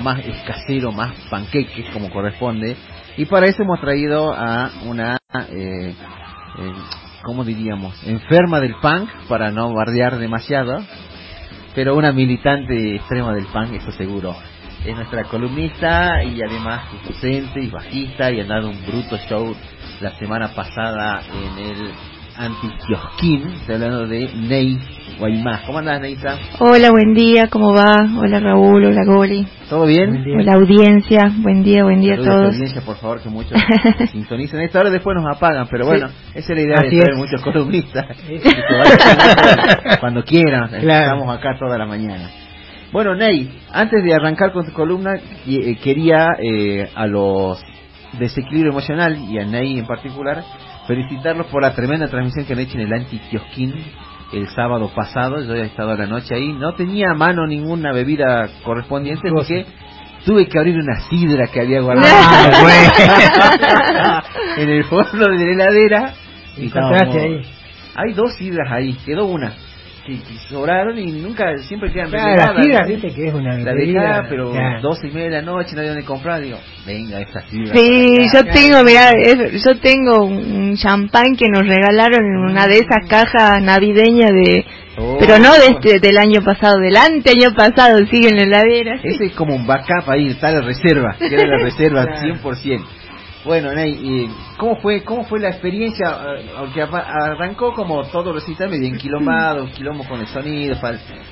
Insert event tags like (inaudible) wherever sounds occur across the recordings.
más casero, más panqueques como corresponde. Y para eso hemos traído a una, eh, eh, ¿cómo diríamos? Enferma del punk, para no bardear demasiado, pero una militante extrema del punk, eso seguro. Es nuestra columnista y además docente y bajista y ha dado un bruto show la semana pasada en el Antiquiosquín, estoy hablando de Ney Guaymás. ¿Cómo andas, Neisa? Hola, buen día, ¿cómo va? Hola, Raúl, hola, Goli. ¿Todo bien? Hola, audiencia, buen día, buen día a todos. audiencia, por favor, que muchos (laughs) sintonicen esta hora, después nos apagan, pero bueno, esa es la idea de tener muchos columnistas. (laughs) (laughs) cuando quieran, estamos acá toda la mañana. Bueno, Ney, antes de arrancar con tu columna, eh, quería eh, a los desequilibrio emocional y a Ney en particular felicitarlos por la tremenda transmisión que han hecho en el anti-kiosquín el sábado pasado. Yo he estado a la noche ahí. No tenía a mano ninguna bebida correspondiente porque tuve que abrir una sidra que había guardado (laughs) ah, (laughs) en el fondo de la heladera. Y ahí. Hay dos sidras ahí, quedó una que, sobraron y nunca, siempre quedan claro, La viste que es una La dejaba, pero dos y media de la noche, no había donde comprar, digo, venga, esta sidra. Sí, yo tengo, mira, yo tengo un champán que nos regalaron en una de esas cajas navideñas de... Oh. Pero no de este, del año pasado, del año pasado, sigue en la heladera. Ese es como un backup ahí, está la reserva, queda la reserva (laughs) 100%. Bueno, Ney, ¿cómo fue cómo fue la experiencia? Aunque arrancó como todo recital medio enquilombado, un (clears throat) quilombo con el sonido,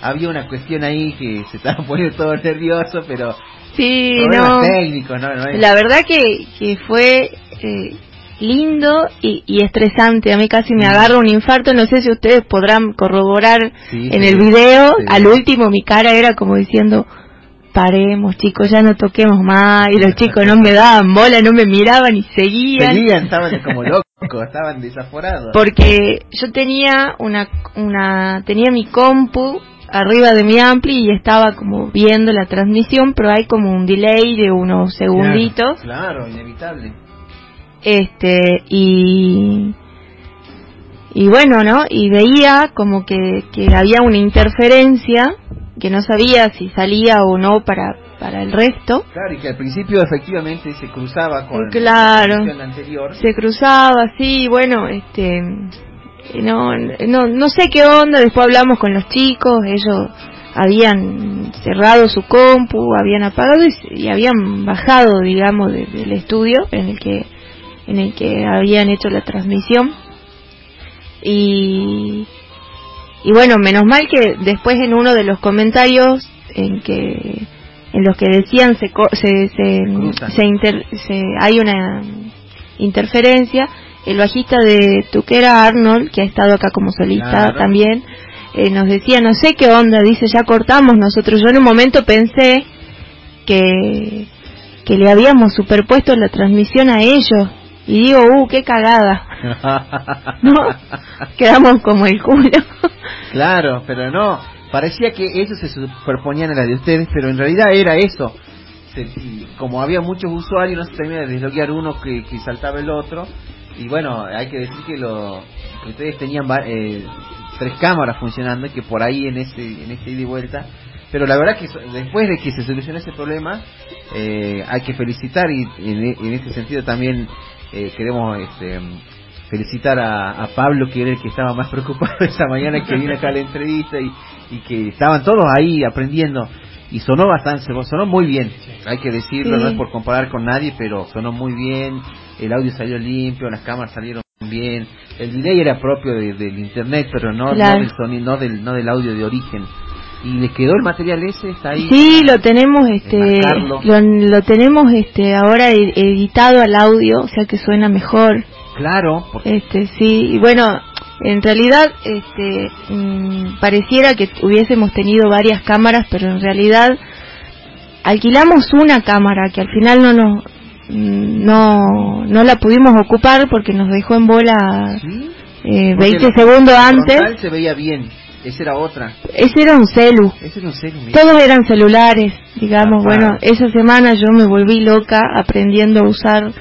había una cuestión ahí que se estaba (laughs) poniendo todo nervioso, pero sí, no, técnicos, ¿no? La verdad que, que fue eh, lindo y, y, estresante. A mí casi me agarra un infarto. No sé si ustedes podrán corroborar en el video. Al último mi cara era como diciendo, paremos chicos, ya no toquemos más, y los chicos no me daban bola, no me miraban y seguían. Seguían, estaban como locos, estaban desaforados. Porque yo tenía una, una, tenía mi compu arriba de mi ampli y estaba como viendo la transmisión, pero hay como un delay de unos segunditos. Claro, inevitable. Este, y, y bueno, ¿no? Y veía como que, que había una interferencia que no sabía si salía o no para para el resto. Claro, y que al principio efectivamente se cruzaba con claro, la anterior. Se cruzaba, sí, bueno, este no, no no sé qué onda, después hablamos con los chicos, ellos habían cerrado su compu, habían apagado y, habían bajado, digamos, del estudio en el que en el que habían hecho la transmisión. Y y bueno, menos mal que después en uno de los comentarios en que en los que decían se se se, hay una interferencia, el bajista de Tuquera Arnold, que ha estado acá como solista también, eh, nos decía, no sé qué onda, dice, ya cortamos nosotros. Yo en un momento pensé que, que le habíamos superpuesto la transmisión a ellos. Y digo, uh, qué cagada. (laughs) no, quedamos como el culo. claro, pero no, parecía que ellos se superponían a la de ustedes, pero en realidad era eso. como había muchos usuarios, no se termina de desbloquear uno que, saltaba el otro. Y bueno, hay que decir que, lo, que ustedes tenían eh, tres cámaras funcionando y que por ahí en ese, en ese ida y vuelta pero la verdad que después de que se solucionó ese problema eh, hay que felicitar y en, en este sentido también eh, queremos este, felicitar a, Pablo, que era el que estaba más (laughs) preocupado esa mañana que vino acá a la entrevista y, y que estaban todos ahí aprendiendo. Y sonó bastante, sonó muy bien, hay que decirlo, no es por comparar con nadie, pero sonó muy bien, el audio salió limpio, las cámaras salieron bien, el delay era propio del internet, pero no, no del sonido, no del, no del audio de origen y le quedó el material ese está ahí sí lo tenemos este lo, tenemos este ahora e-, editado al audio o sea que suena mejor. Claro este sí y bueno en realidad este mm, pareciera que hubiésemos tenido varias cámaras pero en realidad alquilamos una cámara que al final no nos mm, no no la pudimos ocupar porque nos dejó en bola eh, 20 segundos antes. se veía bien esa era otra. Ese era un celu. Ese era un celu Todos eran celulares, digamos. Bueno, esa semana yo me volví loca aprendiendo a usar,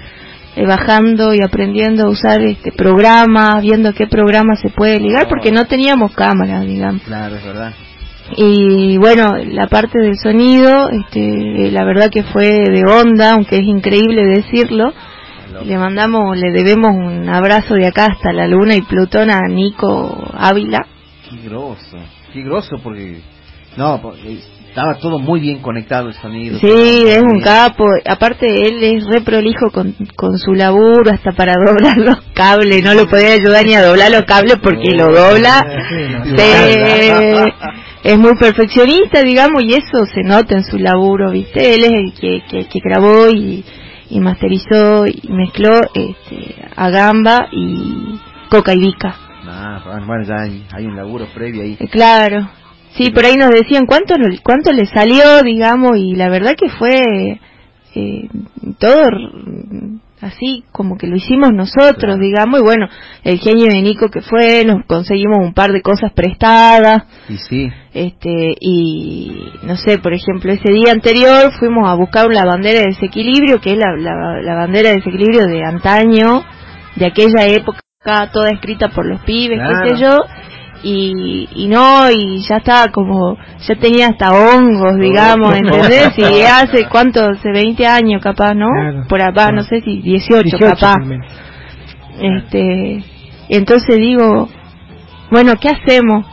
eh, bajando y aprendiendo a usar este programa, viendo qué programa se puede ligar, porque no teníamos cámara, digamos. Claro, es verdad. y bueno, la parte del sonido, este, la verdad que fue de onda, aunque es increíble decirlo. Le mandamos, le debemos un abrazo de acá hasta la Luna y Plutón a Nico Ávila. Qué grosso, qué grosso porque no, estaba todo muy bien conectado el sonido. Sí, es un capo. Aparte, él es re prolijo con, con su laburo, hasta para (laughs) doblar los cables. No lo podía ayudar ni a doblar los cables porque lo dobla. es muy perfeccionista, digamos, y eso se nota en su laburo, ¿viste? Él es el que, que, grabó y, y, masterizó y mezcló este, a Gamba y Coca y Vica. Ah, bueno, ya hay, un laburo previo ahí. Eh, claro. Sí, por ahí nos decían cuánto, cuánto le salió, digamos, y la verdad que fue eh, todo así como que lo hicimos nosotros, digamos, y bueno, el genio de Nico que fue, nos conseguimos un par de cosas prestadas. Y sí. Este, y no sé, por ejemplo, ese día anterior fuimos a buscar la bandera de desequilibrio, que es la, la bandera de desequilibrio de antaño, de aquella época, toda escrita por los pibes, qué sé yo y, y no, y ya estaba como, ya tenía hasta hongos, digamos, ¿entendés? (laughs) Y hace, ¿cuánto? Hace 20 años capaz, ¿no? Por acá, no sé si 18, capaz. Este, entonces digo, bueno, ¿qué hacemos?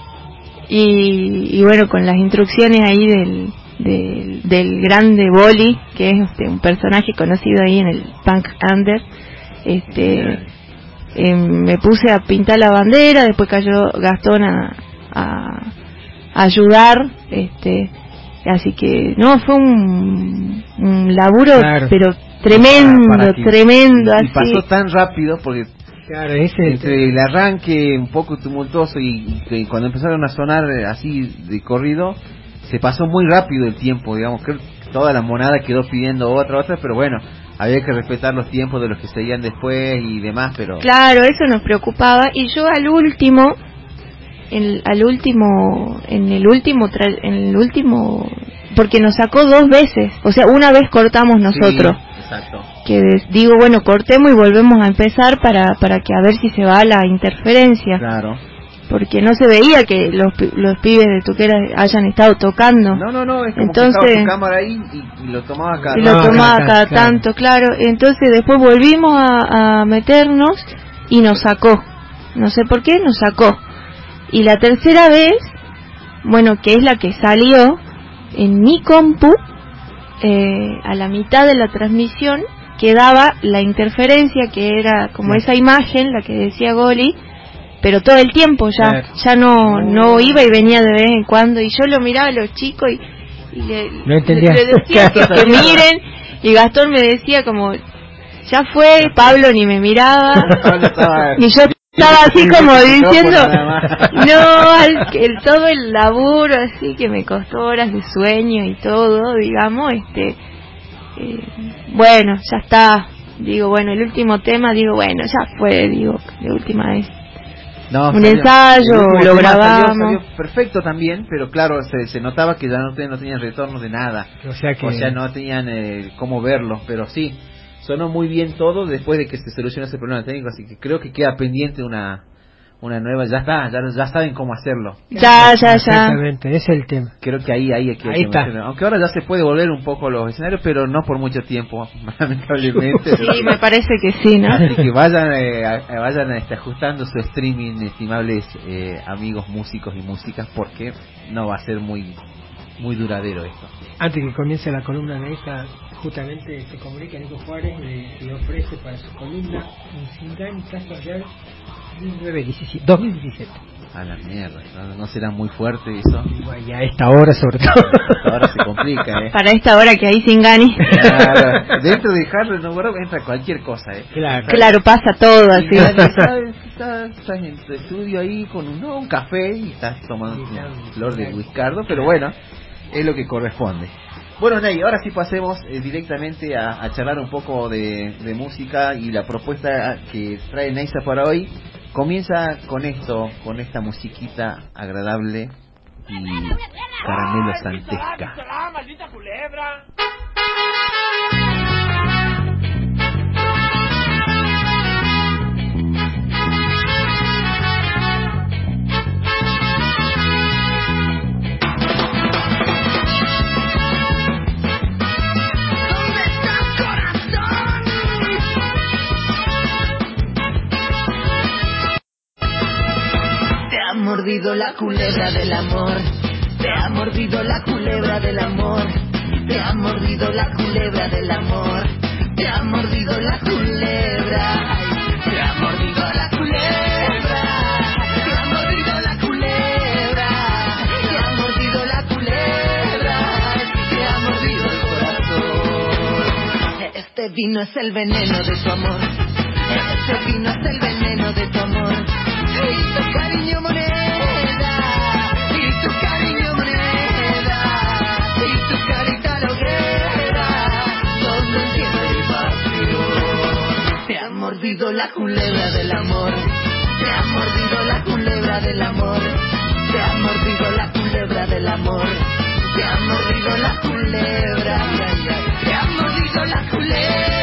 Y, y bueno, con las instrucciones ahí del, del, del grande Boli, que es este, un personaje conocido ahí en el Punk Under, este eh, me puse a pintar la bandera, después cayó Gastón a, a, ayudar, este, así que no, fue un, un laburo, pero tremendo, tremendo. Y, pasó tan rápido porque Claro, entre el arranque un poco tumultuoso y, y, cuando empezaron a sonar así de corrido, se pasó muy rápido el tiempo, digamos, que toda la monada quedó pidiendo otra, otra, pero bueno, había que respetar los tiempos de los que seguían después y demás, pero... Claro, eso nos preocupaba y yo al último, en, al último, en el último, en el último, porque nos sacó dos veces, o sea, una vez cortamos nosotros. exacto. Que digo, bueno, cortemos y volvemos a empezar para, para que a ver si se va la interferencia. Claro porque no se veía que los, los pibes de Tuquera hayan estado tocando. No, no, no, es como Entonces, que cámara ahí y, lo tomaba cada, y lo tomaba cada, tanto, claro. Entonces después volvimos a, a, meternos y nos sacó. No sé por qué, nos sacó. Y la tercera vez, bueno, que es la que salió en mi compu, eh, a la mitad de la transmisión, quedaba la interferencia, que era como esa imagen, la que decía Goli, pero todo el tiempo ya ya no no iba y venía de vez en cuando. Y yo lo miraba a los chicos y, le, decía (laughs) que, miren. Y Gastón me decía como ya fue Pablo ni me miraba. (laughs) (laughs) Y yo estaba así como diciendo no el, todo el laburo así que me costó horas de sueño y todo digamos este eh, bueno ya está digo bueno el último tema digo bueno ya fue digo la última vez un ensayo, lo grabamos. perfecto también, pero claro, se, se notaba que ya no, no tenían retorno de nada. O sea, que... o sea no tenían eh, cómo verlo, pero sí, sonó muy bien todo después de que se solucionó ese problema técnico, así que creo que queda pendiente una una nueva, ya está, ya, ya saben cómo hacerlo. Ya, ya, ya. Exactamente, ese es el tema. Creo que ahí, ahí, hay que, ahí está. Aunque ahora ya se puede volver un poco los escenarios, pero no por mucho tiempo, (laughs) lamentablemente. sí, me parece que sí, ¿no? Así que vayan, eh, vayan este, ajustando su streaming, estimables eh, amigos músicos y músicas, porque no va a ser muy muy duradero esto. Antes que comience la columna de esta, justamente se comunica Nico Juárez y le ofrece para su columna un Singani Caso Real 2017. A la mierda, ¿no, será muy fuerte eso? Y a esta hora sobre todo. Ahora se complica, ¿eh? Para esta hora que hay sin gani. Claro, dentro de Harvard no entra cualquier cosa, ¿eh? Claro, claro pasa todo así. Estás, en tu estudio ahí con un, un café y estás tomando una flor de whiskardo, pero bueno, es lo que corresponde. Bueno, Ney, ahora sí pasemos eh, directamente a, a, charlar un poco de, de, música y la propuesta que trae Neisa para hoy comienza con esto, con esta musiquita agradable y caramelo santesca. Mordido la culebra del amor. Te ha mordido la culebra del amor. Te ha mordido la culebra del amor. Te ha mordido la culebra. Te ha mordido la culebra. Te ha mordido la culebra. Te ha mordido la culebra. Te ha mordido el corazón. Este vino es el veneno de tu amor. Este vino es el mordido la culebra del amor. Te ha mordido la culebra del amor. Te ha mordido la culebra del amor. Te ha mordido la culebra. Te ha mordido la culebra.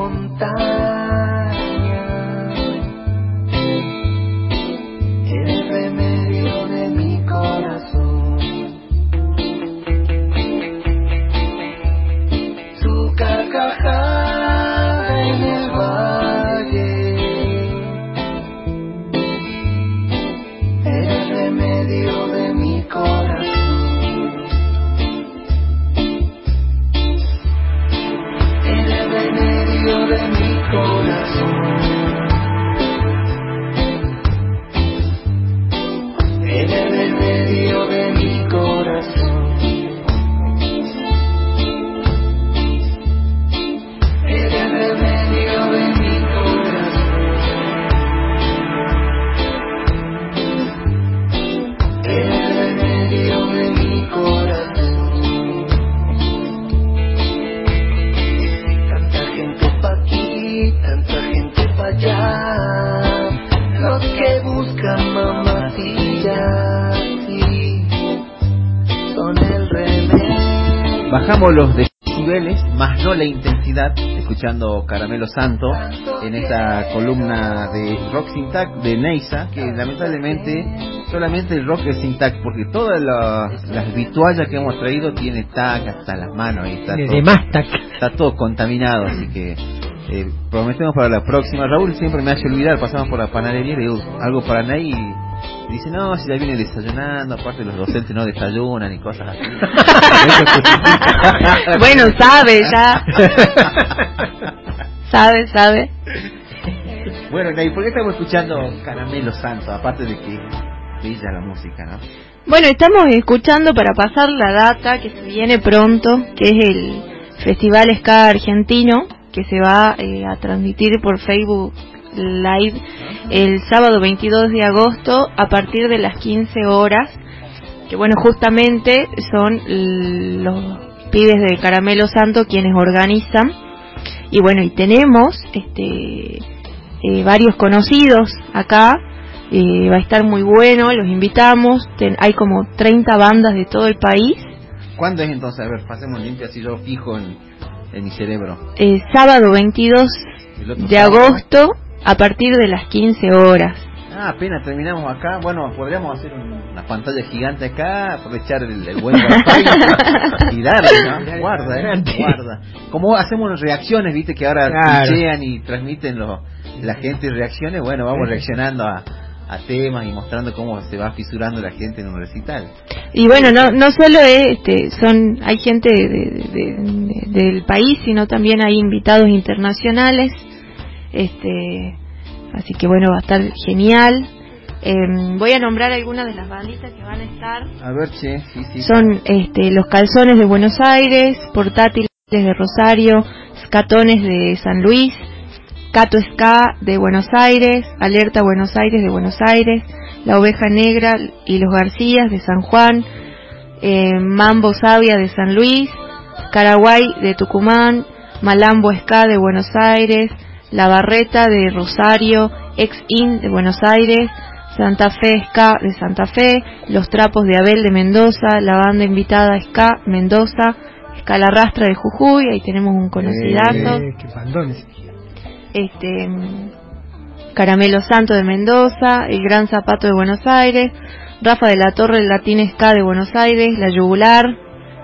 A la escuchando Caramelo Santo en esta columna de rock sin tac de Neisa, que lamentablemente solamente el rock es sin tac, porque todas las, las vituallas que hemos traído tiene tac hasta las manos, ahí está todo, más tac. está todo contaminado, así que eh, prometemos para la próxima. Raúl siempre me hace olvidar, pasamos por la panadería y le digo algo para Ney y dice, no, si ya viene desayunando, aparte los docentes no desayunan y cosas así. (laughs) Bueno, sabe ya. (laughs) sabe, sabe. Bueno, Ney, ¿por qué estamos escuchando Caramelo Santo? Aparte de que bella la música, ¿no? Bueno, estamos escuchando para pasar la data que se viene pronto, que es el Festival Ska Argentino, que se va eh, a transmitir por Facebook Live el sábado 22 de agosto a partir de las 15 horas, que bueno, justamente son los pibes de Caramelo Santo quienes organizan. Y bueno, y tenemos este eh, varios conocidos acá. Eh, va a estar muy bueno, los invitamos. hay como 30 bandas de todo el país. ¿Cuándo es entonces? A ver, pasemos limpia así yo fijo en, en mi cerebro. Eh, sábado 22 de agosto a partir de las 15 horas. Ah, apenas terminamos acá. Bueno, podríamos hacer una pantalla gigante acá, aprovechar el, buen y darle, ¿no? Guarda, eh, guarda. Como hacemos reacciones, viste, que ahora claro. y transmiten lo, la gente reacciones, bueno, vamos reaccionando a, a temas y mostrando cómo se va fisurando la gente en un recital. Y bueno, no no solo este, son hay gente de, del país, sino también hay invitados internacionales. Este Así que bueno, va a estar genial. Em, voy a nombrar algunas de las banditas que van a estar. A ver, sí, sí, sí. Son este, Los Calzones de Buenos Aires, Portátiles de Rosario, Scatones de San Luis, Cato Ska de Buenos Aires, Alerta Buenos Aires de Buenos Aires, La Oveja Negra y Los Garcías de San Juan, em, Mambo Sabia de San Luis, Caraguay de Tucumán, Malambo Ska de Buenos Aires, la Barreta de Rosario, Ex-In de Buenos Aires, Santa Fe Ska de Santa Fe, Los Trapos de Abel de Mendoza, la banda invitada Ska Mendoza, Rastra de Jujuy, ahí tenemos un conocidazo. Eh, este Caramelo Santo de Mendoza, El Gran Zapato de Buenos Aires, Rafa de la Torre, el Latín Ska de Buenos Aires, La Yugular,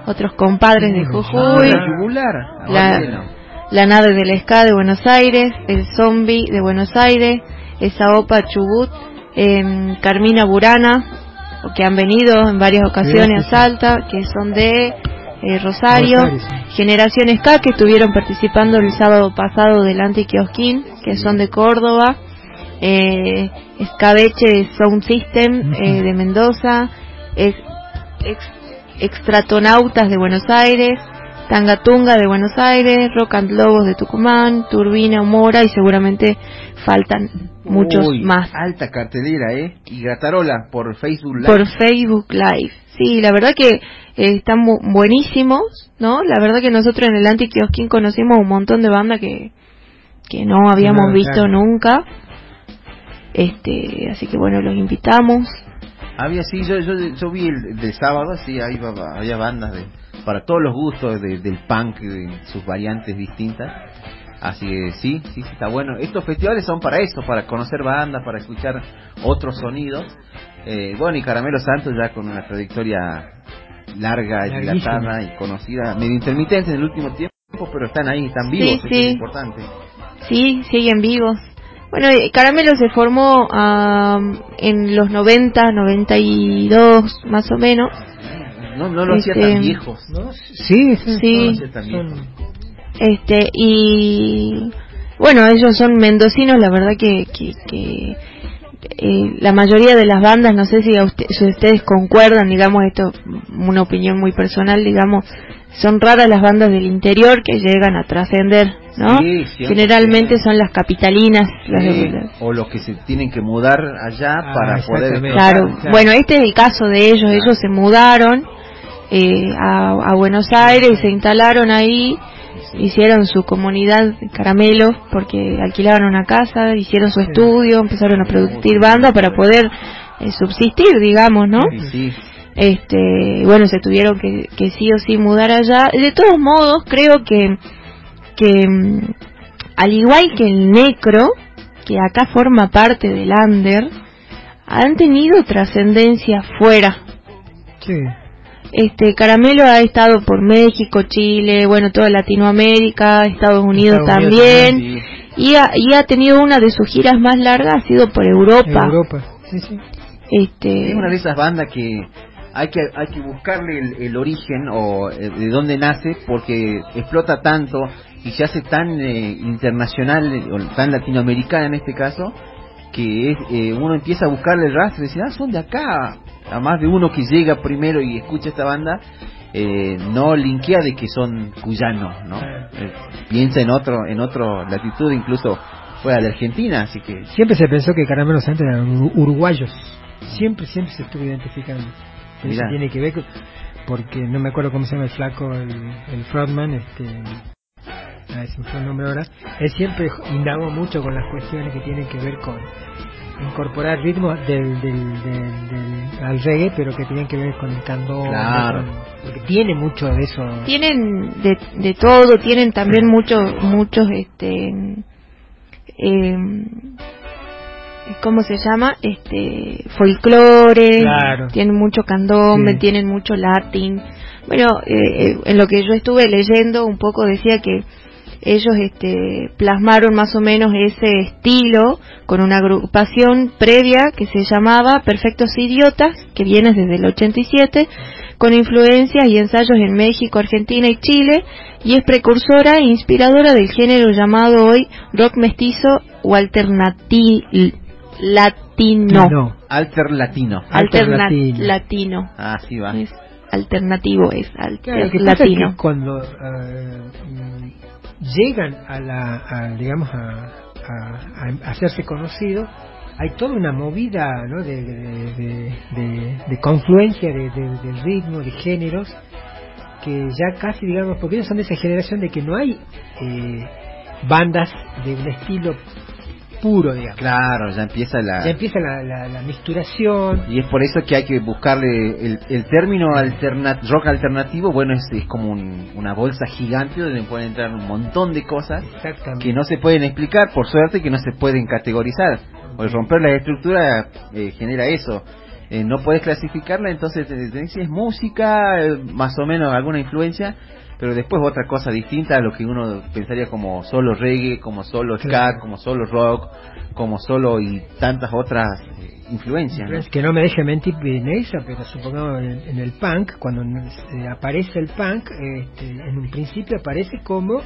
otros compadres de Jujuy. la Yugular. La, la nave del ska de Buenos Aires, El Zombie de Buenos Aires, Esa Opa Chubut, eh, Carmina Burana, que han venido en varias ocasiones a Salta, que son de eh, Rosario, Generación Ska, que estuvieron participando el sábado pasado del Antiquiosquín, que son de Córdoba, eh, Escabeche Sound System eh, de Mendoza, ex, Extratonautas de Buenos Aires, Tangatunga de Buenos Aires, Rock and Lobos de Tucumán, Turbina, Mora y seguramente faltan muchos más. Alta cartelera, ¿eh? Y Gratarola por Facebook Live. Por Facebook Live. Sí, la verdad que eh, están buenísimos, ¿no? La verdad que nosotros en el Antiquiosquín conocimos un montón de bandas que, que no habíamos visto nunca. Este, así que bueno, los invitamos. Había, sí, yo, yo, yo vi el de sábado, sí, ahí había bandas de para todos los gustos del punk en sus variantes distintas. Así que sí, sí, sí, está bueno. Estos festivales son para eso, para conocer bandas, para escuchar otros sonidos. Eh, bueno, y Caramelo Santos ya con una trayectoria larga, dilatada y conocida, medio intermitente en el último tiempo, pero están ahí, están vivos, sí, es importante. Sí, siguen vivos. Bueno, eh, Caramelo se formó en los 90, 92 más o menos no, no lo hacía tan este, viejos. ¿no? Sí, sí. Este, y bueno, ellos son mendocinos, la verdad que, que, eh, la mayoría de las bandas, no sé si, si ustedes concuerdan, digamos, esto una opinión muy personal, digamos, son raras las bandas del interior que llegan a trascender, ¿no? Generalmente son las capitalinas. o los que se tienen que mudar allá ah, para poder... claro, bueno, este es el caso de ellos, ellos se mudaron eh, a, Buenos Aires se instalaron ahí, hicieron su comunidad caramelos porque alquilaron una casa, hicieron su estudio, empezaron a producir banda para poder eh, subsistir, digamos, ¿no? Este, bueno, se tuvieron que, que sí o sí mudar allá. De todos modos, creo que, que mm, al igual que el necro, que acá forma parte del under, han tenido trascendencia fuera. Sí. Este Caramelo ha estado por México, Chile, bueno, toda Latinoamérica, Estados Unidos también, y, ha, y ha tenido una de sus giras más largas, ha sido por Europa. Europa, sí, sí. Este... Es una de esas bandas que hay que hay que buscarle el, origen o eh, de dónde nace porque explota tanto y se hace tan eh, internacional o tan latinoamericana en este caso que eh, uno empieza a buscarle el rastro y dice ah son de acá a más de uno que llega primero y escucha esta banda, eh, no linkea de que son cuyanos, ¿no? Eh, piensa en otro, en otro latitud, incluso fue a la Argentina, así que... Siempre se pensó que Caramelo Santos eran uruguayos, siempre, siempre se estuvo identificando. Eso tiene que ver porque no me acuerdo cómo se llama el flaco, el, el frontman, este, a ver si me fue el nombre ahora, él siempre indagó mucho con las cuestiones que tienen que ver con incorporar ritmos del, del, del, al reggae, pero que tienen que ver con el candón, Claro. porque tiene mucho de eso. tienen de, de todo tienen también muchos muchos este eh, cómo se llama este folclore Claro. tienen mucho candombe Sí. tienen mucho latín bueno eh, eh, en lo que yo estuve leyendo un poco decía que ellos este plasmaron más o menos ese estilo con una agrupación previa que se llamaba Perfectos Idiotas que viene desde el 87 con influencias y ensayos en México, Argentina y Chile, y es precursora e inspiradora del género llamado hoy rock mestizo o alternati latino. No. Alter latino. Alterna- Alternatino. latino. Ah, sí va. Es alternativo, es alter- Claro, es latino. que cuando mm, llegan a la, a, digamos, a, a- a hacerse conocidos, hay toda una movida ¿no? de, de, de- de- de confluencia de, ritmo, de géneros, que ya casi, digamos, porque ellos son de esa generación de que no hay eh, bandas de un estilo puro, digamos. Claro, ya empieza la... Ya empieza la, la, la misturación, Y es por eso que hay que buscarle el, el término rock alternativo, bueno, es, es como un- una bolsa gigante donde pueden entrar un montón de cosas que no se pueden explicar, por suerte que no se pueden categorizar. O el romper la estructura eh, genera eso. Eh, no puedes clasificarla, entonces te, te dices música, eh, más o menos alguna influencia, pero después otra cosa distinta a lo que uno pensaría como solo reggae, como solo ska, Claro. como solo rock, como solo y tantas otras eh, influencias. ¿no? Es que no me deje mentir Neisa, pero supongamos en, en el punk, cuando eh, aparece el punk, este, en un principio aparece como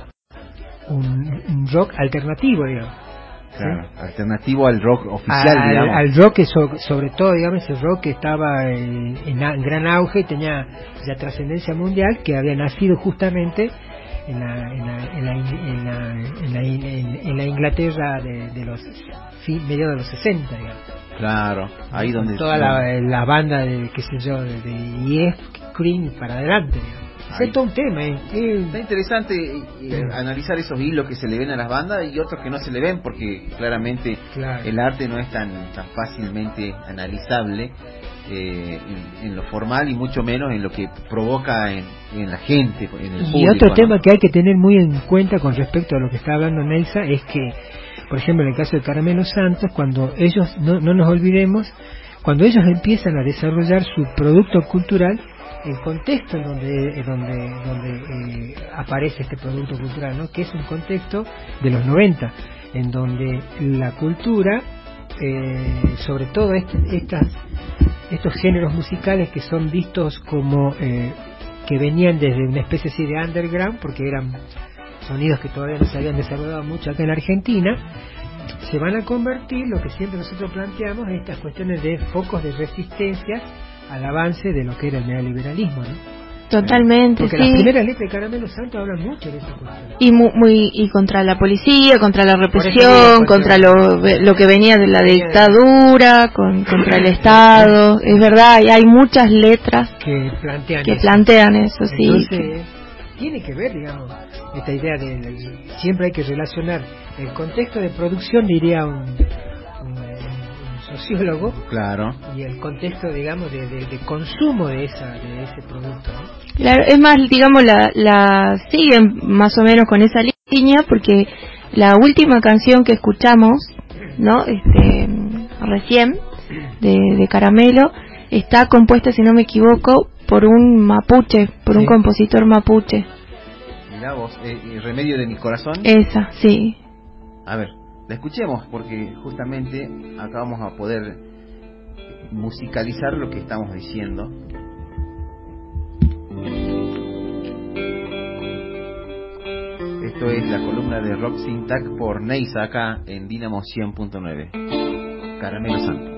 un, un rock alternativo, digamos. Claro, alternativo al rock oficial, al, digamos. al rock so- sobre todo digamos ese rock que estaba en, en gran auge y tenía ya trascendencia mundial que había nacido justamente en la en la, en la, en la, en la, en- en la Inglaterra de, de los fin, mediados de los 60 digamos Claro, ahí donde... toda la, la banda de qué sé yo de, de Yes Cream para adelante digamos. Es todo un tema ¿eh? Está interesante eh, eh, analizar esos hilos que se le ven a las bandas y otros que no se le ven porque claramente Claro. el arte no es tan, tan fácilmente analizable eh, en, en lo formal y mucho menos en lo que provoca en, en la gente, en el Y público. otro ¿no? tema que hay que tener muy en cuenta con respecto a lo que está hablando Nelsa es que, por ejemplo, en el caso de Caramelo Santos, cuando ellos, no, no nos olvidemos, cuando ellos empiezan a desarrollar su producto cultural, el contexto en donde, donde, donde eh, aparece este producto cultural, ¿no? que es un contexto de los 90, en donde la cultura, eh, sobre todo este- estas, estos géneros musicales que son vistos como eh, que venían desde una especie así de underground, porque eran sonidos que todavía no se habían desarrollado mucho acá en Argentina, se van a convertir, lo que siempre nosotros planteamos, en estas cuestiones de focos de resistencia al avance de lo que era el neoliberalismo, ¿no? Totalmente, Porque las sí. primeras letras de Caramelo Santo hablan mucho de esa cuestión. Y mu- muy y contra la policía, contra la represión, digo, contra lo, lo que venía de la dictadura, con, contra el Estado. Es verdad, y hay muchas letras que plantean que eso. plantean eso, sí. Entonces, tiene que ver, digamos, esta idea de, de- siempre hay que relacionar el contexto de producción, diría un sociólogo, Claro, y el contexto, digamos, de, de- de consumo de esa de ese producto. ¿no? Claro, es más, digamos, la, la siguen más o menos con esa línea porque la última canción que escuchamos, ¿no? Este, recién, de, de Caramelo, está compuesta, si no me equivoco, por un mapuche, por un compositor mapuche. mirá vos, eh, Remedio de mi corazón. Esa, sí. A ver, la escuchemos porque justamente acá vamos a poder musicalizar lo que estamos diciendo. Esto es la columna de Rock Syntac por Neisa acá en Dynamo 100.9. Caramelo Santo.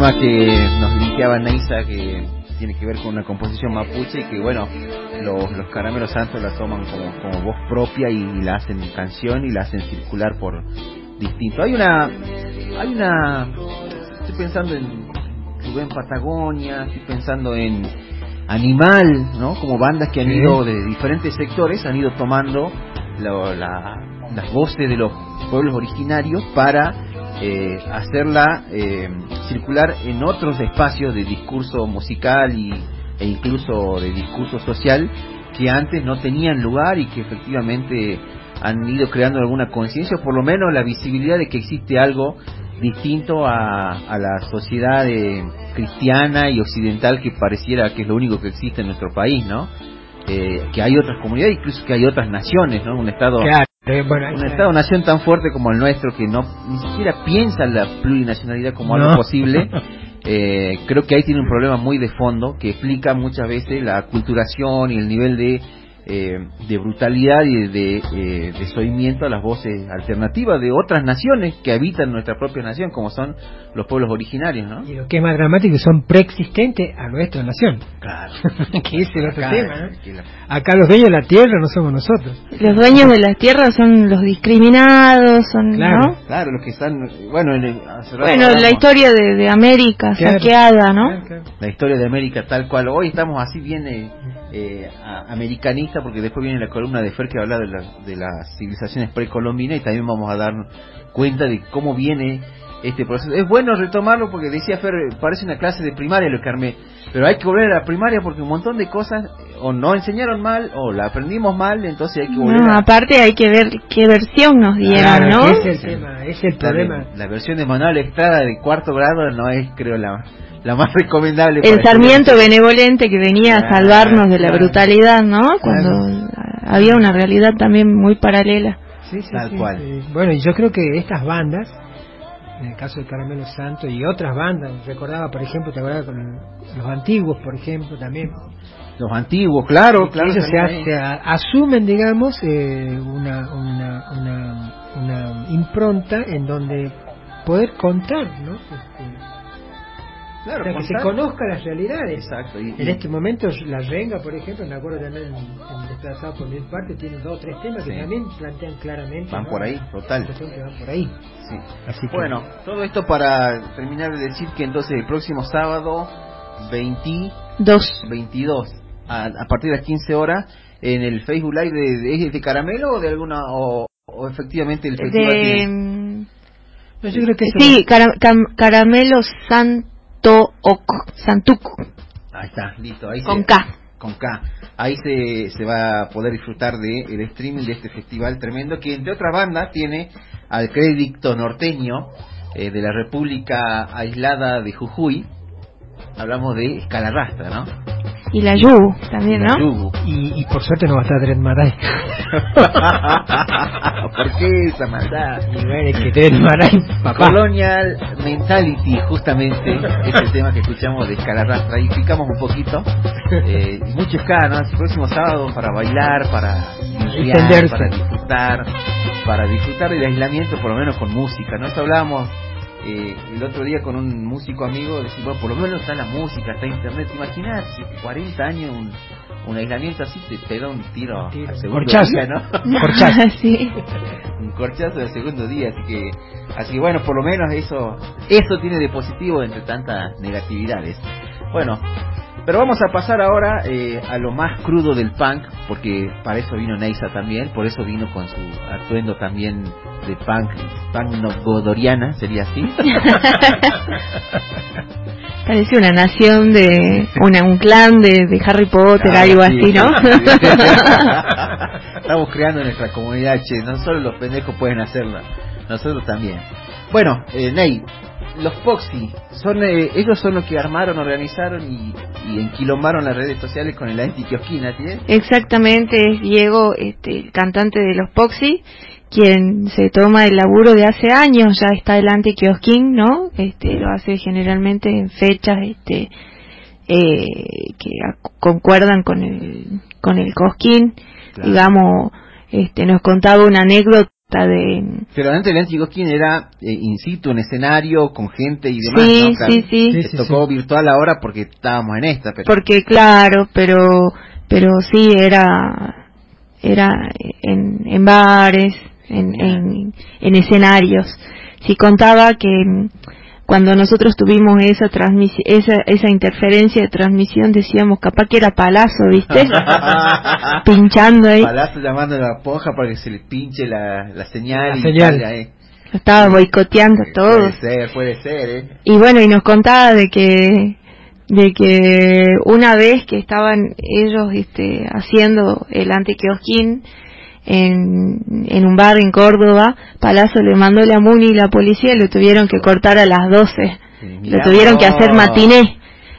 Tema que nos linkeaba Neisa, que tiene que ver con una composición mapuche y que, bueno, los, los caramelos santos la toman como, como voz propia y, la hacen canción y la hacen circular por distinto. Hay una, hay una, estoy pensando en Rubén Patagonia, estoy pensando en Animal, ¿no? Como bandas que han ido de diferentes sectores, han ido tomando las voces de los pueblos originarios para eh, hacerla eh, circular en otros espacios de discurso musical y, e incluso de discurso social que antes no tenían lugar y que efectivamente han ido creando alguna conciencia, o por lo menos la visibilidad de que existe algo distinto a, a la sociedad eh, cristiana y occidental que pareciera que es lo único que existe en nuestro país, ¿no? que hay otras comunidades, incluso que hay otras naciones, ¿no? Un estado eh, un Estado-nación tan fuerte como el nuestro que no ni siquiera piensa en la plurinacionalidad como algo posible, (laughs) eh, creo que ahí tiene un problema muy de fondo que explica muchas veces la culturación y el nivel de eh, de brutalidad y de eh, desoimiento a las voces alternativas de otras naciones que habitan nuestra propia nación, como son los pueblos originarios, ¿no? Y lo que es más dramático, son preexistentes a nuestra nación. Claro. (laughs) que es el otro tema, Acá los dueños de la tierra no somos nosotros. Los dueños de las tierras son los discriminados, son, claro, Claro, los que están, bueno, bueno la historia de, América saqueada, ¿no? La historia de América tal cual. Hoy estamos así bien eh, eh porque después viene la columna de Fer que habla de, de las civilizaciones precolombinas y también vamos a dar cuenta de cómo viene este proceso. Es bueno retomarlo porque decía Fer, parece una clase de primaria lo que armé, pero hay que volver a la primaria porque un montón de cosas o no enseñaron mal o la aprendimos mal, entonces hay que volver no, aparte hay que ver qué versión nos dieron, ¿no? Es el tema, es el problema. La, versión de Manuel Estrada de cuarto grado no es, creo, la, la más recomendable. El Sarmiento benevolente que venía a salvarnos de la brutalidad, ¿no? Cuando había una realidad también muy paralela. Sí, sí, Tal cual. Bueno, y yo creo que estas bandas, en el caso de Caramelo Santo y otras bandas, recordaba, por ejemplo, te acordás con los antiguos, por ejemplo, también. Los antiguos, claro, claro. Ellos se, asumen, digamos, eh, una, una, una, una impronta en donde poder contar, ¿no? Este, Claro, que se conozca las realidades. Exacto. en este momento, La Renga, por ejemplo, me acuerdo también en, Desplazado por Mil Partes, tiene dos o tres temas que también plantean claramente. Van por ahí, total. van por ahí. Sí. Así Bueno, todo esto para terminar de decir que entonces el próximo sábado 22, 22 a, a partir de las 15 horas, en el Facebook Live de, de, Caramelo o de alguna. O, efectivamente el festival de, mm, yo creo que sí, Caramelo San Santuc. Ahí está, listo. Ahí con K. Con K. Ahí se, se va a poder disfrutar de el streaming de este festival tremendo que entre otras bandas tiene al crédito norteño eh, de la República Aislada de Jujuy, hablamos de Escalarrastra, ¿no? Y la Yugu también, ¿no? Y, y, por suerte no va a estar Dred Maray. (laughs) ¿Por qué esa maldad? que Dred Maray, papá. Colonial Mentality, justamente, es el tema que escuchamos de Escalarrastra. Y picamos un poquito. (laughs) Eh, mucho ska, ¿no? El próximo sábado para bailar, para para disfrutar, para disfrutar del aislamiento, por lo menos con música, ¿no? Esto hablábamos eh, el otro día con un músico amigo, decimos, por lo menos está la música, está internet. ¿Te imaginas 40 años un, un aislamiento así te, da un tiro al segundo día, ¿no? (laughs) corchazo. (laughs) sí. un corchazo del segundo día, así que así bueno, por lo menos eso eso tiene de positivo entre tantas negatividades. Bueno, pero vamos a pasar ahora eh, a lo más crudo del punk, porque para eso vino Neisa también, por eso vino con su atuendo también de punk, punk godoriana, sería así. (laughs) Parece una nación de, una, un clan de, de Harry Potter, algo así, ¿no? (laughs) Estamos creando nuestra comunidad, che, no solo los pendejos pueden hacerla, nosotros también. Bueno, eh, Ney, los Poxy, son, eh, ellos son los que armaron, organizaron y, enquilombaron las redes sociales con el anti-kiosquina, ¿tienes? Exactamente, es Diego, este, el cantante de los Poxy, quien se toma el laburo de hace años, ya está el anti-kiosquín, ¿no? Este, lo hace generalmente en fechas, este, eh, que concuerdan con el, con el cosquín, digamos, este, nos contaba una anécdota de... Pero antes antiguo quién era eh, in situ, en escenario, con gente y demás, sí, Sí, sí, sí. tocó virtual ahora porque estábamos en esta. Pero... Porque claro, pero pero sí era era en, en bares, en, en, en escenarios. Sí contaba que cuando nosotros tuvimos esa transmisión, esa, esa interferencia de transmisión, decíamos capaz que era Palazo, ¿viste? (laughs) Pinchando ahí. Palazo llamando a la ponja para que se le pinche la, la señal. y señal. estaba boicoteando todo. Puede ser, puede ser, ¿eh? Y bueno, y nos contaba de que de que una vez que estaban ellos este, haciendo el antiquiosquín en, en un bar en Córdoba, Palazzo le mandó la MUNI y la policía y lo tuvieron que cortar a las 12. lo tuvieron que hacer matiné.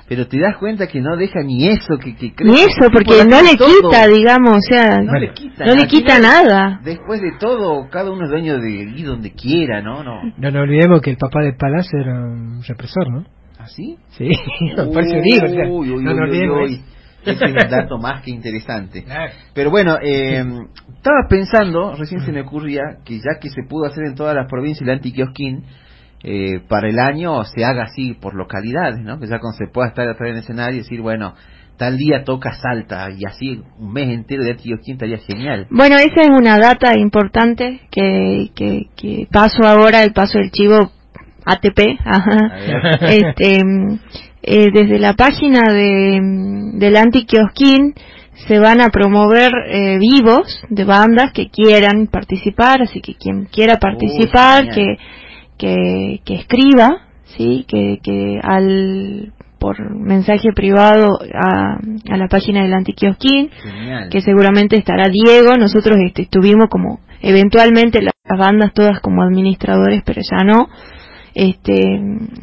Pero te das cuenta que no deja ni eso, que, que Ni eso, porque no le quita, digamos, o sea, no, le quita, no le quita nada. Después de todo, cada uno es dueño de ir donde quiera, ¿no? No, no, no olvidemos que el papá de Palazzo era un represor, ¿no? ¿Ah, sí? Sí, (laughs) por eso digo, no nos olvidemos. Ese es un dato más que interesante. Pero bueno, eh, estaba pensando, recién se me ocurría, que ya que se pudo hacer en todas las provincias el antiquiosquín, eh, para el año se haga así por localidades, ¿no? Que ya cuando se pueda estar atrás en el escenario y decir, bueno, tal día toca Salta y así un mes entero de antiquiosquín estaría genial. Bueno, esa es una data importante que, que, que paso ahora, el paso del chivo ATP, este eh, desde la página de, del antiquiosquín se van a promover eh, vivos de bandas que quieran participar, así que quien quiera participar, que, que, que, escriba, sí, que, que al por mensaje privado a, a la página del antiquiosquín, que seguramente estará Diego, nosotros este, estuvimos como eventualmente las bandas todas como administradores, pero ya no, este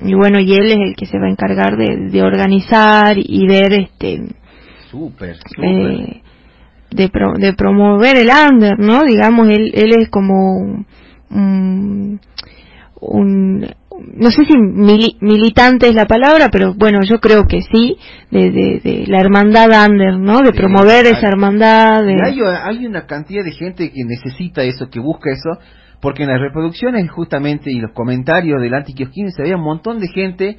y bueno y él es el que se va a encargar de, de organizar y ver este super, eh, de, de promover el under no digamos él él es como un, un no sé si militante es la palabra, pero bueno, yo creo que sí, de, de, de la hermandad under, ¿no? De promover esa hermandad. De... Hay, hay, una cantidad de gente que necesita eso, que busca eso, porque en las reproducciones justamente y los comentarios del antiquiosquín se veía un montón de gente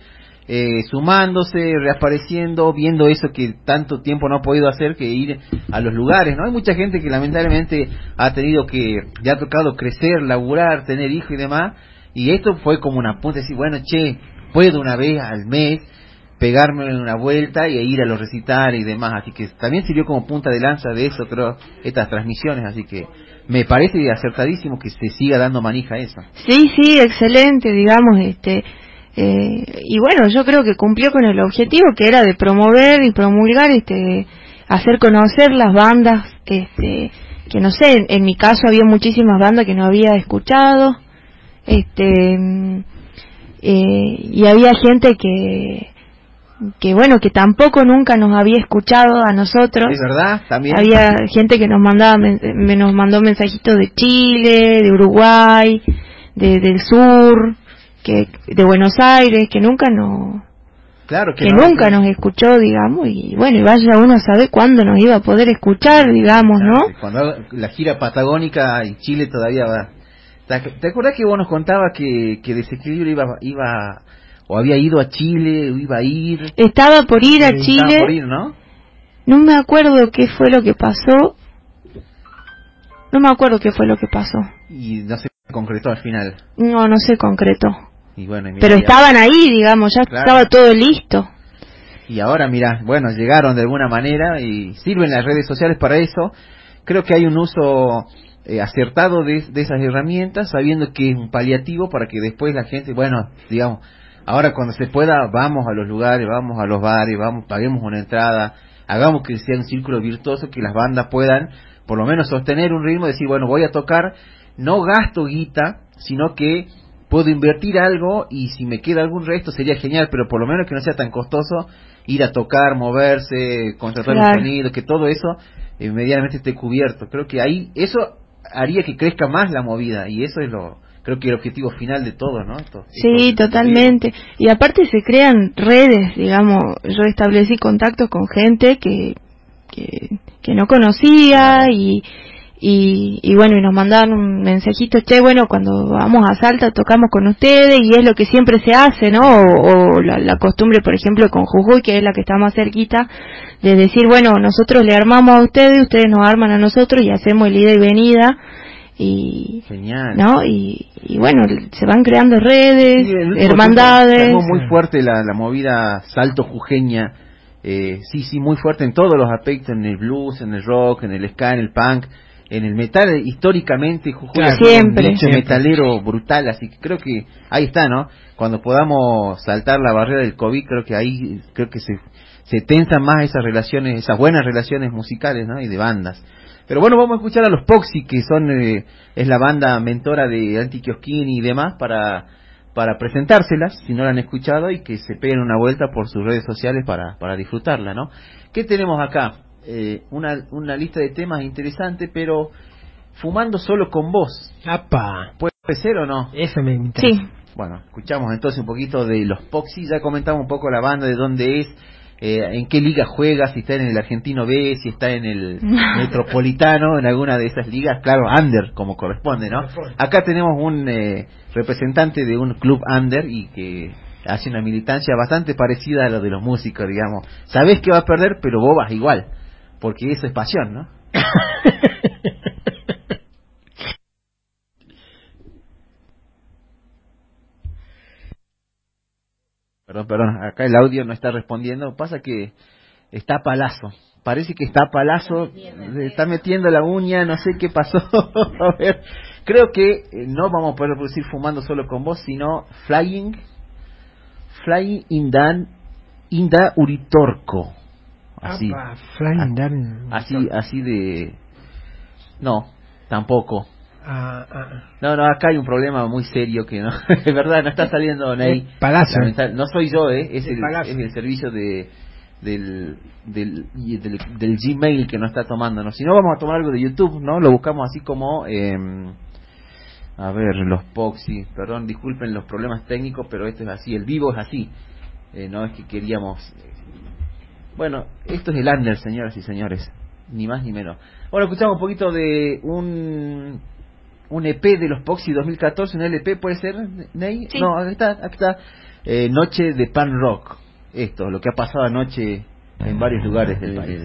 eh, sumándose, reapareciendo, viendo eso que tanto tiempo no ha podido hacer que ir a los lugares, ¿no? Hay mucha gente que lamentablemente ha tenido que, ya ha tocado crecer, laburar, tener hijos y demás, y esto fue como una punta, decir, bueno, che, puedo una vez al mes pegarme una vuelta y ir a los recitales y demás, así que también sirvió como punta de lanza de eso, creo, estas transmisiones, así que me parece acertadísimo que se siga dando manija a eso. Sí, sí, excelente, digamos, este, eh, y bueno, yo creo que cumplió con el objetivo que era de promover y promulgar, este, hacer conocer las bandas, este, que no sé, en, mi caso había muchísimas bandas que no había escuchado, este, eh, y había gente que que bueno, que tampoco nunca nos había escuchado a nosotros. Es verdad, también. Había gente que nos mandaba, me, nos mandó mensajitos de Chile, de Uruguay, de, del sur, que de Buenos Aires, que nunca nos, Claro que, nunca nos escuchó, digamos, y bueno, y vaya uno a saber cuándo nos iba a poder escuchar, digamos, ¿no? Cuando la gira patagónica y Chile todavía va. ¿Te acuerdas que vos nos contabas que, que Desequilibrio iba, iba o había ido a Chile, o iba a ir. Estaba por ir a Chile. Estaba por ir, ¿no? No me acuerdo qué fue lo que pasó. No me acuerdo qué fue lo que pasó. Y no se concretó al final. No, no se concretó. Y bueno, Pero estaban ahí, digamos, ya estaba todo listo. Y ahora, mira, bueno, llegaron de alguna manera y sirven las redes sociales para eso. Creo que hay un uso eh, acertado de, de, esas herramientas, sabiendo que es un paliativo para que después la gente, bueno, digamos, Ahora cuando se pueda, vamos a los lugares, vamos a los bares, vamos, paguemos una entrada, hagamos que sea un círculo virtuoso, que las bandas puedan por lo menos sostener un ritmo, decir, bueno, voy a tocar, no gasto guita, sino que puedo invertir algo y si me queda algún resto sería genial, pero por lo menos que no sea tan costoso ir a tocar, moverse, contratar un sonido, que todo eso eh, medianamente esté cubierto. Creo que ahí eso haría que crezca más la movida y eso es lo, creo que el objetivo final de todo, ¿no? sí, totalmente. Y aparte se crean redes, digamos, yo establecí contactos con gente que, que, no conocía y, y, bueno, y nos mandaban un mensajito, che, bueno, cuando vamos a Salta tocamos con ustedes y es lo que siempre se hace, ¿no? O, la, la, costumbre, por ejemplo, con Jujuy, que es la que está más cerquita, de decir, bueno, nosotros le armamos a ustedes, ustedes nos arman a nosotros y hacemos el ida y venida y Genial. no y, bueno se van creando redes hermandades. muy fuerte la, la movida salto jujeña eh, sí sí muy fuerte en todos los aspectos en el blues en el rock en el ska en el punk en el metal históricamente Jujuy siempre, un metalero brutal así que creo que ahí está no cuando podamos saltar la barrera del covid creo que ahí creo que se se tensan más esas relaciones esas buenas relaciones musicales no y de bandas pero bueno, vamos a escuchar a los Poxy, que son eh, es la banda mentora de Antiquioskini y demás, para, para presentárselas, si no la han escuchado, y que se peguen una vuelta por sus redes sociales para, para disfrutarla, ¿no? ¿Qué tenemos acá? Eh, una, una lista de temas interesante, pero fumando solo con voz. ¡Apa! ¿Puede ser o no? Eso me interesa. Sí. Bueno, escuchamos entonces un poquito de los Poxy, ya comentamos un poco la banda, de dónde es, eh, en qué liga juega, si está en el argentino B, si está en el (laughs) metropolitano, en alguna de esas ligas, claro, under, como corresponde, ¿no? Acá tenemos un eh, representante de un club under y que hace una militancia bastante parecida a lo de los músicos, digamos. Sabés que va a perder, pero vos vas igual, porque eso es pasión, ¿no? (laughs) Perdón, perdón, acá el audio no está respondiendo. Pasa que está palazo. Parece que está palazo, está metiendo la uña, no sé qué pasó. (laughs) a ver, creo que eh, no vamos a poder producir fumando solo con vos, sino flying, flying in dan, inda uritorco. Así, así, así de, no, tampoco. Ah, ah. No, no, acá hay un problema muy serio que no, (laughs) es verdad, no está saliendo Ney. Palacio. No soy yo, ¿eh? es, el, es el servicio de del, del, del, Gmail que no está tomando. ¿no? Si no, vamos a tomar algo de YouTube, ¿no? Lo buscamos así como... Eh, a ver, los Poxy, perdón, disculpen los problemas técnicos, pero esto es así, el vivo es así. Eh, no es que queríamos... Bueno, esto es el Under, señoras y señores, ni más ni menos. Bueno, escuchamos un poquito de un un EP de los Poxy 2014, un LP puede ser, Ney? No, aquí está, aquí está. Eh, Noche de Pan Rock. Esto, lo que ha pasado anoche en varios lugares del país.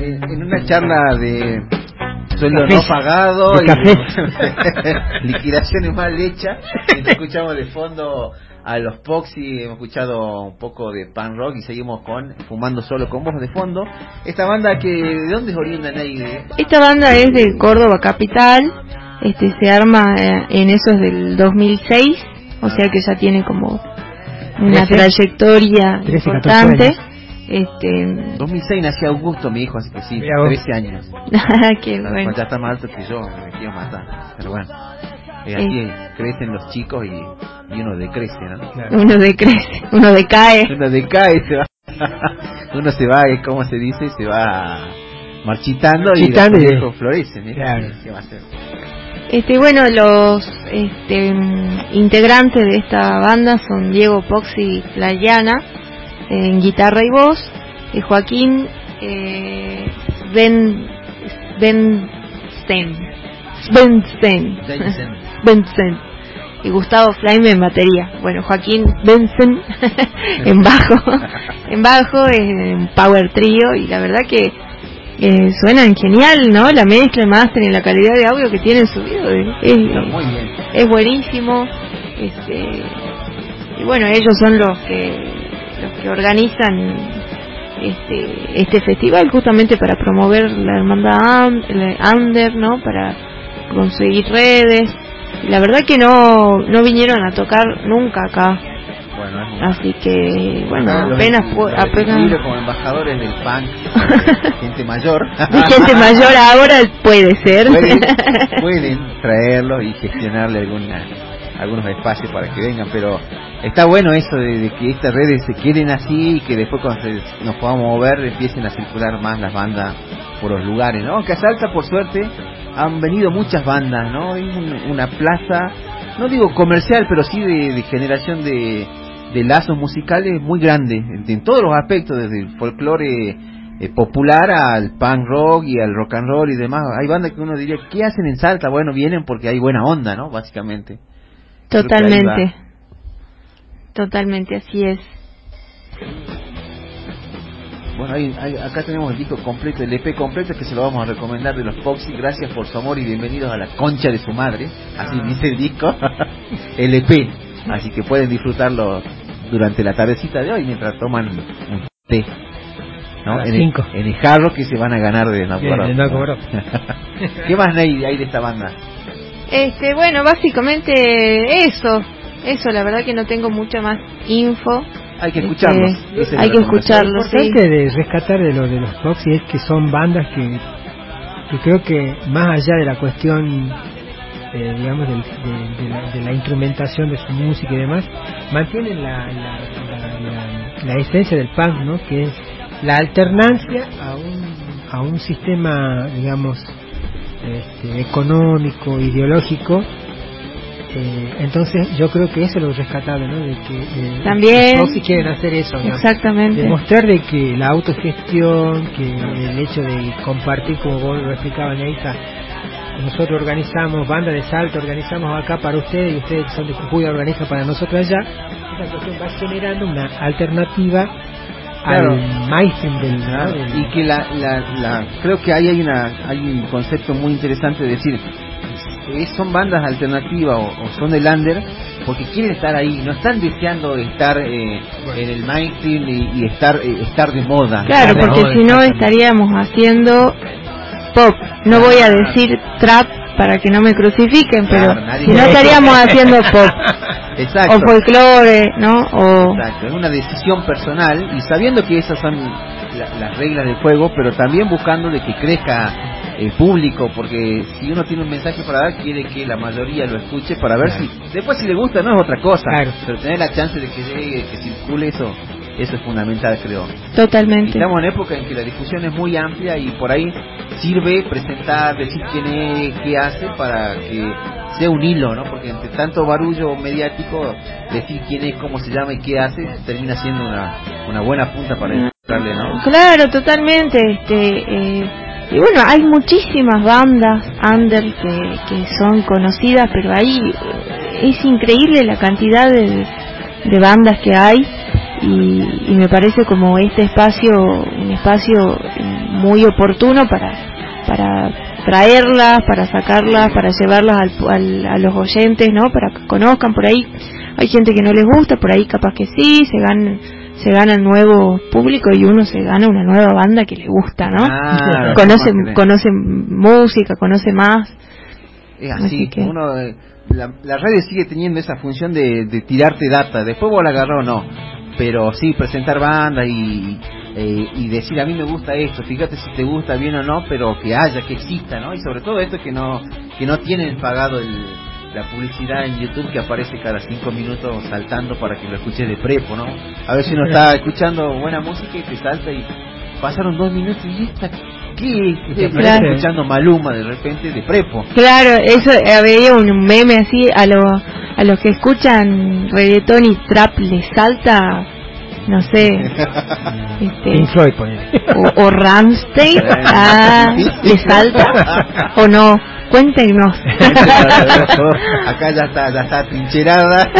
Eh, en una charla de sueldo no pagado y (laughs) liquidaciones mal hechas. escuchamos de fondo a los Poxy, hemos escuchado un poco de pan rock y seguimos con Fumando Solo con voz de fondo. Esta banda que, ¿de dónde es oriunda Neide? Esta banda es de Córdoba Capital, este se arma eh, en esos del 2006, o sea que ya tiene como una trayectoria importante. Este... 2006 nació Augusto, mi hijo, así que sí, 13 años. (laughs) Qué bueno. Ya está más alto que yo, me quiero matar. Pero bueno, eh, aquí crecen los chicos y, y uno decrece, ¿no? Uno decrece, uno decae. Uno decae, se va. (laughs) uno se va, ¿cómo se dice? Se va marchitando, marchitando y, y florece, Claro. ¿Qué va a hacer? Este, bueno, los este, integrantes de esta banda son Diego Poxi Playana en guitarra y voz, y Joaquín eh, Ben Ben Sten, Ben (laughs) y Gustavo Flaime en batería. Bueno, Joaquín Benson (laughs) en bajo, (laughs) en bajo, en power trio y la verdad que eh, suenan genial, ¿no? La mezcla, el máster y la calidad de audio que tienen subido es, es buenísimo. Este, y bueno, ellos son los que los que organizan este este festival justamente para promover la hermandad under, ¿no? Para conseguir redes. La verdad que no no vinieron a tocar nunca acá Así que, bueno, apenas... apenas... como embajadores del punk, (laughs) gente mayor. gente mayor ahora puede ser. Pueden, (laughs) traerlos y gestionarle alguna, algunos espacios para que vengan, pero está bueno eso de, que estas redes se queden así y que después cuando nos podamos mover empiecen a circular más las bandas por los lugares, ¿no? A Salta, por suerte, han venido muchas bandas, ¿no? Hay una plaza, no digo comercial, pero sí de generación de de lazos musicales muy grandes en, todos los aspectos, desde el folclore eh, popular al punk rock y al rock and roll y demás. Hay bandas que uno diría, ¿qué hacen en Salta? Bueno, vienen porque hay buena onda, ¿no? Básicamente. Totalmente. Totalmente, así es. Bueno, acá tenemos el disco completo, el EP completo que se lo vamos a recomendar de los Foxy. Gracias por su amor y bienvenidos a la concha de su madre. Así dice el disco, (laughs) el EP. Así que pueden disfrutarlo durante la tardecita de hoy mientras toman un té. ¿no? En, el, en el jarro que se van a ganar de no (laughs) ¿Qué más hay, de esta banda? Este, bueno, básicamente eso. Eso, la verdad que no tengo mucha más info. Hay que escucharlos. Este, hay que escucharlos. Lo importante de rescatar de lo de los Foxy es que son bandas que, que creo que más allá de la cuestión eh, digamos, de, la, instrumentación de su música y demás, mantienen la, la, esencia del punk, ¿no? Que es la alternancia a un, a un sistema, digamos, este, económico, ideológico. Eh, entonces yo creo que eso es lo rescatable, ¿no? De que eh, también si quieren hacer eso, exactamente, demostrar de que la autogestión, que el hecho de compartir, como vos lo explicabas, Neisa, nosotros organizamos banda de salto, organizamos acá para ustedes y ustedes son de Jujuy organizan para nosotros allá, esa cuestión va generando una alternativa al del, y que la, la, creo que ahí hay una hay un concepto muy interesante de decir son bandas alternativas o, son del under porque quieren estar ahí, no están deseando estar eh, en el mainstream y, estar eh, estar de moda. Claro, porque si no estaríamos haciendo pop. No voy a decir trap para que no me crucifiquen, pero si no estaríamos haciendo pop. (laughs) O folclore, ¿no? O... Exacto, es una decisión personal y sabiendo que esas son las reglas del juego, pero también buscando de que crezca el público, porque si uno tiene un mensaje para dar, quiere que la mayoría lo escuche para ver si después si le gusta no es otra cosa, pero tener la chance de que llegue, que circule eso eso es fundamental, creo. Totalmente. estamos en época en que la difusión es muy amplia y por ahí sirve presentar, decir quién es, qué hace, para que sea un hilo, ¿no? Porque entre tanto barullo mediático, decir quién es, cómo se llama y qué hace, termina siendo una, una buena punta para encontrarle, ¿no? Claro, totalmente. Este, eh, y bueno, hay muchísimas bandas under que, que son conocidas, pero ahí eh, es increíble la cantidad de, de bandas que hay y, me parece como este espacio un espacio muy oportuno para, para traerlas, para sacarlas, para llevarlas al, a los oyentes, ¿no? Para que conozcan por ahí. Hay gente que no les gusta, por ahí capaz que sí, se ganan se gana nuevo público y uno se gana una nueva banda que le gusta, ¿no? (laughs) conoce, conoce música, conoce más. Es así, que... uno, eh, la, radio sigue teniendo esa función de, de tirarte data, después vos la agarró o no, pero sí, presentar bandas y, eh, y decir a mí me gusta esto, fíjate si te gusta bien o no, pero que haya, que exista, ¿no? Y sobre todo esto que no, que no tienen pagado el la publicidad en YouTube que aparece cada cinco minutos saltando para que lo escuches de prepo, ¿no? A ver si uno está escuchando buena música y te salta y pasaron dos minutos y esta ¿qué? Te claro. escuchando Maluma de repente de prepo. Claro, eso había un meme así a los a los que escuchan reggaetón y trap les salta no sé (laughs) este, o, o Ramstein (laughs) ah, le salta o no Cuéntenos. (laughs) Acá ya está, ya está trincherada.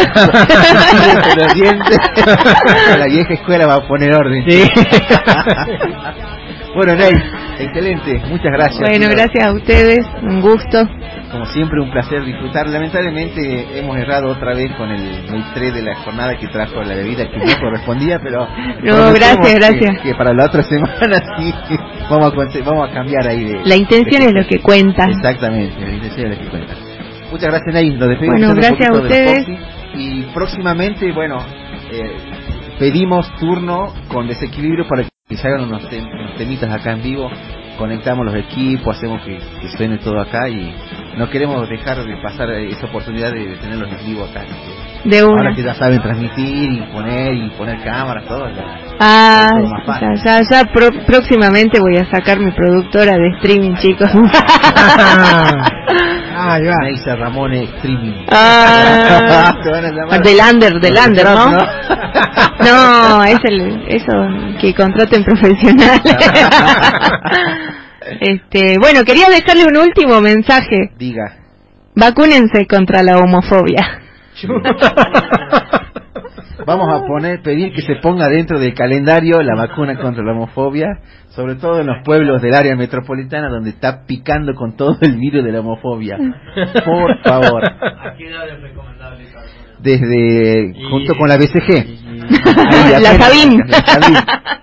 (laughs) La vieja escuela va a poner orden. Sí. (laughs) bueno, Ney, excelente. Muchas gracias. Bueno, gracias a ustedes. Un gusto. Como siempre, un placer disfrutar. Lamentablemente hemos errado otra vez con el maitre de la jornada que trajo la bebida que no (laughs) correspondía, pero... No, gracias, gracias. Que para la otra semana (laughs) sí vamos a, vamos a cambiar ahí de... La intención es lo que cuenta. Exactamente, la intención es lo que cuenta. Muchas gracias, Nay. Nos despedimos. Bueno, gracias a ustedes. Y próximamente, bueno, eh, pedimos turno con desequilibrio para que se hagan unos, unos temitas acá en vivo conectamos los equipos, hacemos que, suene todo acá y no queremos dejar de pasar esa oportunidad de, tenerlos en vivo acá. De una. Ahora que ya saben transmitir y poner y poner cámaras, todo. ah, ya, ya, ya próximamente voy a sacar mi productora de streaming, chicos. (laughs) (laughs) ah, ya. Me dice Ramón Streaming. Ah, del under, del under, ¿no? (laughs) No, es el, eso, que contraten profesionales. (laughs) este, bueno, quería dejarle un último mensaje. Diga. Vacúnense contra la homofobia. (laughs) Vamos a poner, pedir que se ponga dentro del calendario la vacuna contra la homofobia, sobre todo en los pueblos del área metropolitana donde está picando con todo el virus de la homofobia. Por favor. ¿A qué edad es recomendable Desde, junto con la BCG. la Sabín.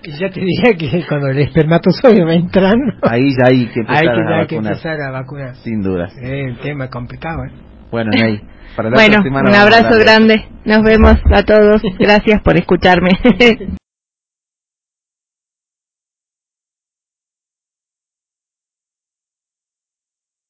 Y ya te dije que cuando el espermatozoide va entrando. Ahí ya hay que empezar, hay que, hay que empezar a vacunar. Sin duda. Es un tema complicado, ¿eh? Bueno, Ney. Para bueno, un abrazo grande. Nos vemos a todos. (laughs) Gracias por escucharme. (laughs)